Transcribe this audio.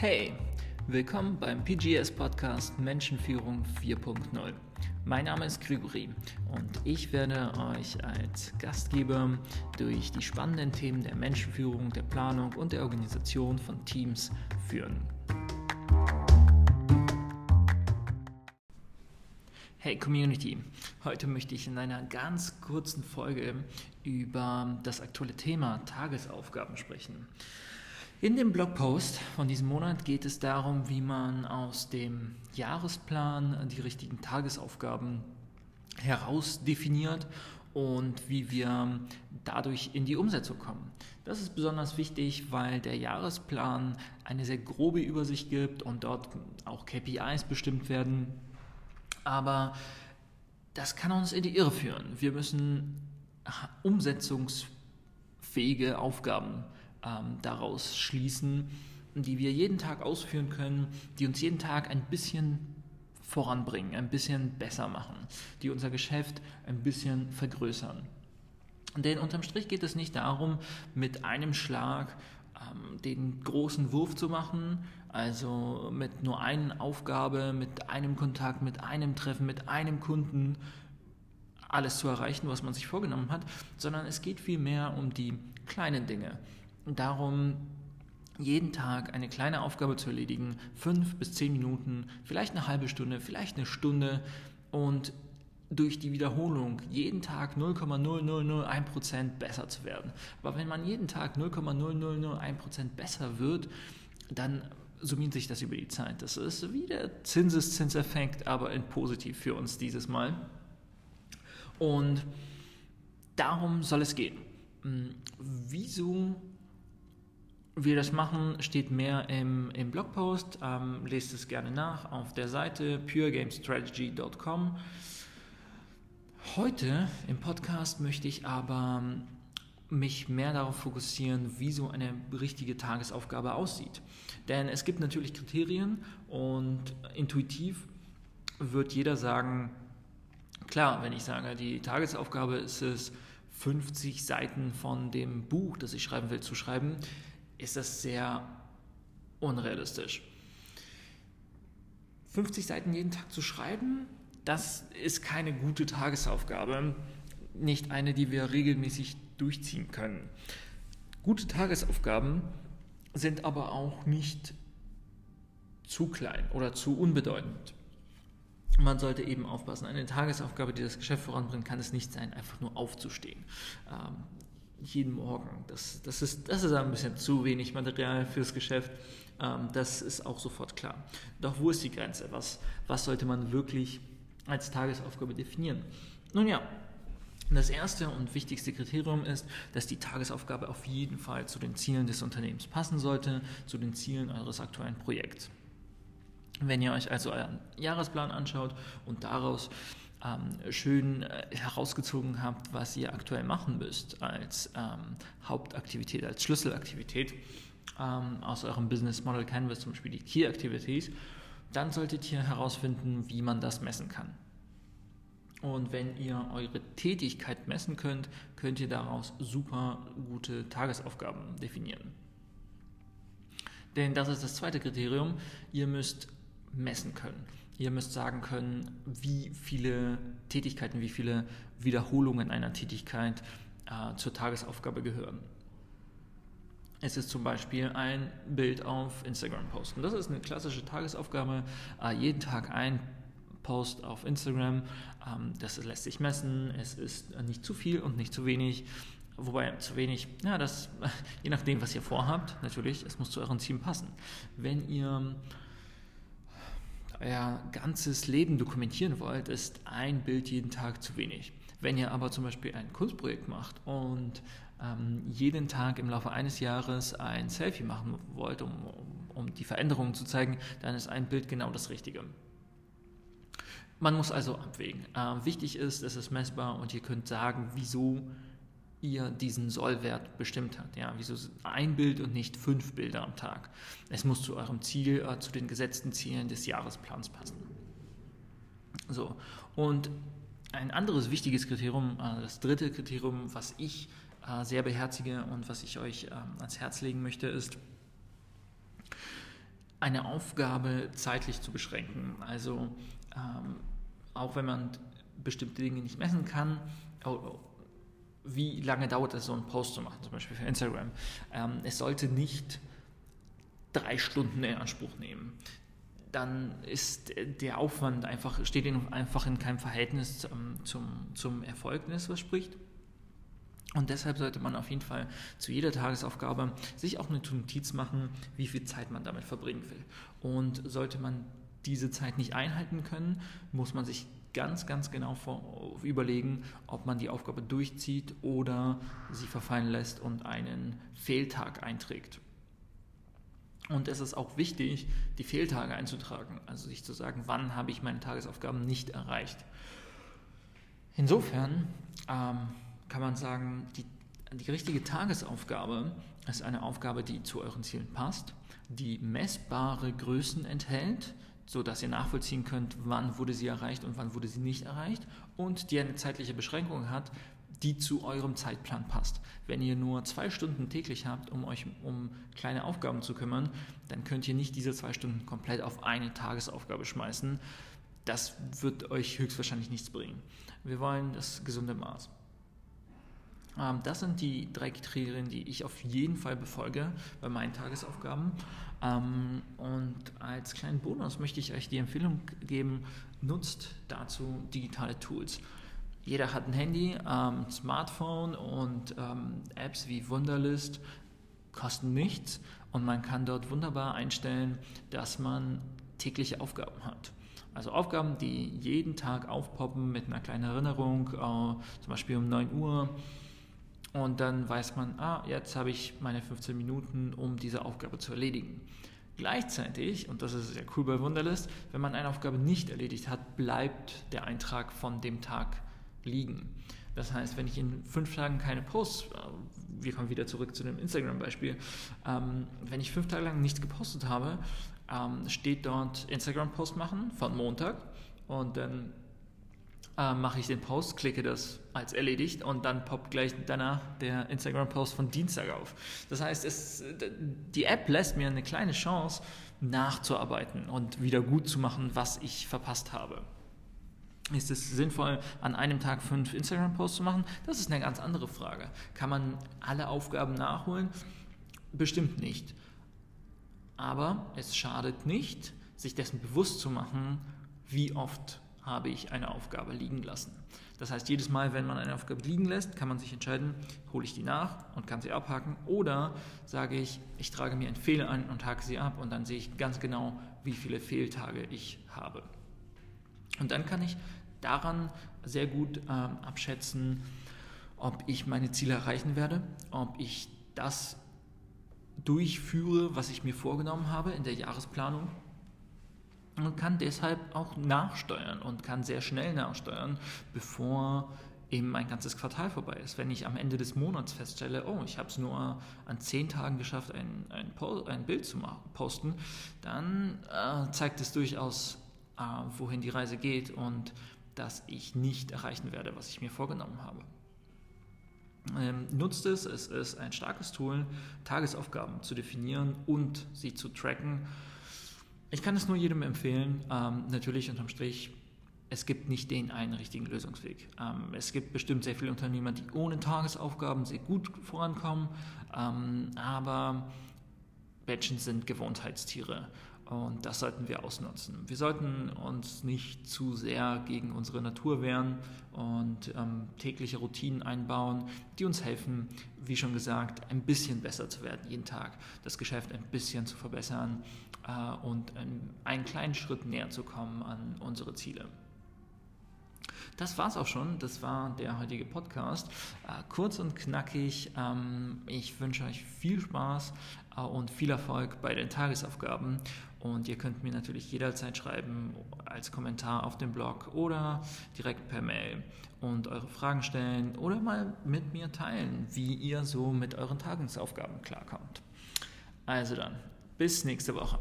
Hey, willkommen beim PGS Podcast Menschenführung 4.0. Mein Name ist Grigori und ich werde euch als Gastgeber durch die spannenden Themen der Menschenführung, der Planung und der Organisation von Teams führen. Hey Community, heute möchte ich in einer ganz kurzen Folge über das aktuelle Thema Tagesaufgaben sprechen. In dem Blogpost von diesem Monat geht es darum, wie man aus dem Jahresplan die richtigen Tagesaufgaben herausdefiniert und wie wir dadurch in die Umsetzung kommen. Das ist besonders wichtig, weil der Jahresplan eine sehr grobe Übersicht gibt und dort auch KPIs bestimmt werden. Aber das kann uns in die Irre führen. Wir müssen umsetzungsfähige Aufgaben ähm, daraus schließen, die wir jeden Tag ausführen können, die uns jeden Tag ein bisschen voranbringen, ein bisschen besser machen, die unser Geschäft ein bisschen vergrößern. Denn unterm Strich geht es nicht darum, mit einem Schlag ähm, den großen Wurf zu machen, also mit nur einer Aufgabe, mit einem Kontakt, mit einem Treffen, mit einem Kunden alles zu erreichen, was man sich vorgenommen hat, sondern es geht vielmehr um die kleinen Dinge, darum, jeden Tag eine kleine Aufgabe zu erledigen, fünf bis zehn Minuten, vielleicht eine halbe Stunde, vielleicht eine Stunde und durch die Wiederholung jeden Tag 0,0001% besser zu werden. Aber wenn man jeden Tag 0,0001% besser wird, dann summiert sich das über die Zeit. Das ist wie der Zinseszinseffekt, aber in positiv für uns dieses Mal. Und darum soll es gehen. Hm, wieso wir das machen, steht mehr im, im Blogpost. Ähm, lest es gerne nach auf der Seite puregamestrategy.com. Heute im Podcast möchte ich aber mich mehr darauf fokussieren, wie so eine richtige Tagesaufgabe aussieht. Denn es gibt natürlich Kriterien und intuitiv wird jeder sagen, klar, wenn ich sage, die Tagesaufgabe ist es, 50 Seiten von dem Buch, das ich schreiben will, zu schreiben, ist das sehr unrealistisch. 50 Seiten jeden Tag zu schreiben, das ist keine gute Tagesaufgabe, nicht eine, die wir regelmäßig durchziehen können. Gute Tagesaufgaben sind aber auch nicht zu klein oder zu unbedeutend. Man sollte eben aufpassen. Eine Tagesaufgabe, die das Geschäft voranbringt, kann es nicht sein, einfach nur aufzustehen. Jeden Morgen. Das, das, ist, das ist ein bisschen zu wenig Material fürs Geschäft. Ähm, das ist auch sofort klar. Doch wo ist die Grenze? Was, was sollte man wirklich als Tagesaufgabe definieren? Nun ja, das erste und wichtigste Kriterium ist, dass die Tagesaufgabe auf jeden Fall zu den Zielen des Unternehmens passen sollte, zu den Zielen eures aktuellen Projekts. Wenn ihr euch also euren Jahresplan anschaut und daraus ähm, schön äh, herausgezogen habt, was ihr aktuell machen müsst als ähm, Hauptaktivität, als Schlüsselaktivität ähm, aus eurem Business Model Canvas, zum Beispiel die Key Activities, dann solltet ihr herausfinden, wie man das messen kann. Und wenn ihr eure Tätigkeit messen könnt, könnt ihr daraus super gute Tagesaufgaben definieren. Denn das ist das zweite Kriterium. Ihr müsst messen können. Ihr müsst sagen können, wie viele Tätigkeiten, wie viele Wiederholungen einer Tätigkeit äh, zur Tagesaufgabe gehören. Es ist zum Beispiel ein Bild auf Instagram posten. Das ist eine klassische Tagesaufgabe. Äh, jeden Tag ein Post auf Instagram. Ähm, das lässt sich messen. Es ist nicht zu viel und nicht zu wenig. Wobei zu wenig, ja, das je nachdem, was ihr vorhabt, natürlich, es muss zu euren Zielen passen. Wenn ihr euer ganzes Leben dokumentieren wollt, ist ein Bild jeden Tag zu wenig. Wenn ihr aber zum Beispiel ein Kunstprojekt macht und ähm, jeden Tag im Laufe eines Jahres ein Selfie machen wollt, um, um, um die Veränderungen zu zeigen, dann ist ein Bild genau das Richtige. Man muss also abwägen. Ähm, wichtig ist, es ist messbar und ihr könnt sagen, wieso ihr diesen Sollwert bestimmt habt. Ja, wieso ein Bild und nicht fünf Bilder am Tag? Es muss zu eurem Ziel, äh, zu den gesetzten Zielen des Jahresplans passen. So, und ein anderes wichtiges Kriterium, äh, das dritte Kriterium, was ich äh, sehr beherzige und was ich euch äh, ans Herz legen möchte, ist, eine Aufgabe zeitlich zu beschränken. Also ähm, auch wenn man bestimmte Dinge nicht messen kann, wie lange dauert es, so einen Post zu machen, zum Beispiel für Instagram. Ähm, es sollte nicht drei Stunden in Anspruch nehmen. Dann ist der Aufwand einfach, steht einfach in keinem Verhältnis zum, zum, zum Erfolgnis, was spricht. Und deshalb sollte man auf jeden Fall zu jeder Tagesaufgabe sich auch eine Notiz machen, wie viel Zeit man damit verbringen will. Und sollte man diese Zeit nicht einhalten können, muss man sich ganz, ganz genau vor, überlegen, ob man die Aufgabe durchzieht oder sie verfallen lässt und einen Fehltag einträgt. Und es ist auch wichtig, die Fehltage einzutragen, also sich zu sagen, wann habe ich meine Tagesaufgaben nicht erreicht. Insofern ähm, kann man sagen, die, die richtige Tagesaufgabe ist eine Aufgabe, die zu euren Zielen passt, die messbare Größen enthält, so dass ihr nachvollziehen könnt, wann wurde sie erreicht und wann wurde sie nicht erreicht und die eine zeitliche Beschränkung hat, die zu eurem Zeitplan passt. Wenn ihr nur zwei Stunden täglich habt, um euch um kleine Aufgaben zu kümmern, dann könnt ihr nicht diese zwei Stunden komplett auf eine Tagesaufgabe schmeißen. Das wird euch höchstwahrscheinlich nichts bringen. Wir wollen das gesunde Maß. Ähm, das sind die drei Kriterien, die ich auf jeden Fall befolge bei meinen Tagesaufgaben. Ähm, und als kleinen Bonus möchte ich euch die Empfehlung geben, nutzt dazu digitale Tools. Jeder hat ein Handy, ähm, Smartphone und Apps wie Wunderlist kosten nichts und man kann dort wunderbar einstellen, dass man tägliche Aufgaben hat. Also Aufgaben, die jeden Tag aufpoppen mit einer kleinen Erinnerung, äh, zum Beispiel um 9 Uhr und dann weiß man, ah, jetzt habe ich meine 15 Minuten, um diese Aufgabe zu erledigen. Gleichzeitig, und das ist sehr cool bei Wunderlist, wenn man eine Aufgabe nicht erledigt hat, bleibt der Eintrag von dem Tag liegen. Das heißt, wenn ich in fünf Tagen keine Posts, äh, wir kommen wieder zurück zu dem Instagram-Beispiel, ähm, wenn ich fünf Tage lang nichts gepostet habe, ähm, steht dort Instagram-Post machen von Montag und dann äh, mache ich den Post, klicke das als erledigt und dann poppt gleich danach der Instagram-Post von Dienstag auf. Das heißt, es, die App lässt mir eine kleine Chance, nachzuarbeiten und wieder gut zu machen, was ich verpasst habe. Ist es sinnvoll, an einem Tag fünf Instagram-Posts zu machen? Das ist eine ganz andere Frage. Kann man alle Aufgaben nachholen? Bestimmt nicht. Aber es schadet nicht, sich dessen bewusst zu machen, wie oft habe ich eine Aufgabe liegen lassen. Das heißt, jedes Mal, wenn man eine Aufgabe liegen lässt, kann man sich entscheiden, hole ich die nach und kann sie abhaken oder sage ich, ich trage mir einen Fehler ein und hake sie ab und dann sehe ich ganz genau, wie viele Fehltage ich habe. Und dann kann ich daran sehr gut äh, abschätzen, ob ich meine Ziele erreichen werde, ob ich das durchführe, was ich mir vorgenommen habe in der Jahresplanung und kann deshalb auch nachsteuern und kann sehr schnell nachsteuern, bevor eben ein ganzes Quartal vorbei ist. Wenn ich am Ende des Monats feststelle, oh, ich habe es nur an zehn Tagen geschafft, ein, ein, ein Bild zu posten, dann äh, zeigt es durchaus, äh, wohin die Reise geht und dass ich nicht erreichen werde, was ich mir vorgenommen habe. Ähm, nutzt es, es ist ein starkes Tool, Tagesaufgaben zu definieren und sie zu tracken ich kann es nur jedem empfehlen. Ähm, natürlich unterm Strich, es gibt nicht den einen richtigen Lösungsweg. Ähm, es gibt bestimmt sehr viele Unternehmer, die ohne Tagesaufgaben sehr gut vorankommen, ähm, aber Menschen sind Gewohnheitstiere. Und das sollten wir ausnutzen. Wir sollten uns nicht zu sehr gegen unsere Natur wehren und ähm, tägliche Routinen einbauen, die uns helfen, wie schon gesagt, ein bisschen besser zu werden jeden Tag, das Geschäft ein bisschen zu verbessern äh, und ähm, einen kleinen Schritt näher zu kommen an unsere Ziele. Das war's auch schon. Das war der heutige Podcast. Äh, kurz und knackig. Ähm, ich wünsche euch viel Spaß und viel Erfolg bei den Tagesaufgaben. Und ihr könnt mir natürlich jederzeit schreiben als Kommentar auf dem Blog oder direkt per Mail und eure Fragen stellen oder mal mit mir teilen, wie ihr so mit euren Tagesaufgaben klarkommt. Also dann, bis nächste Woche.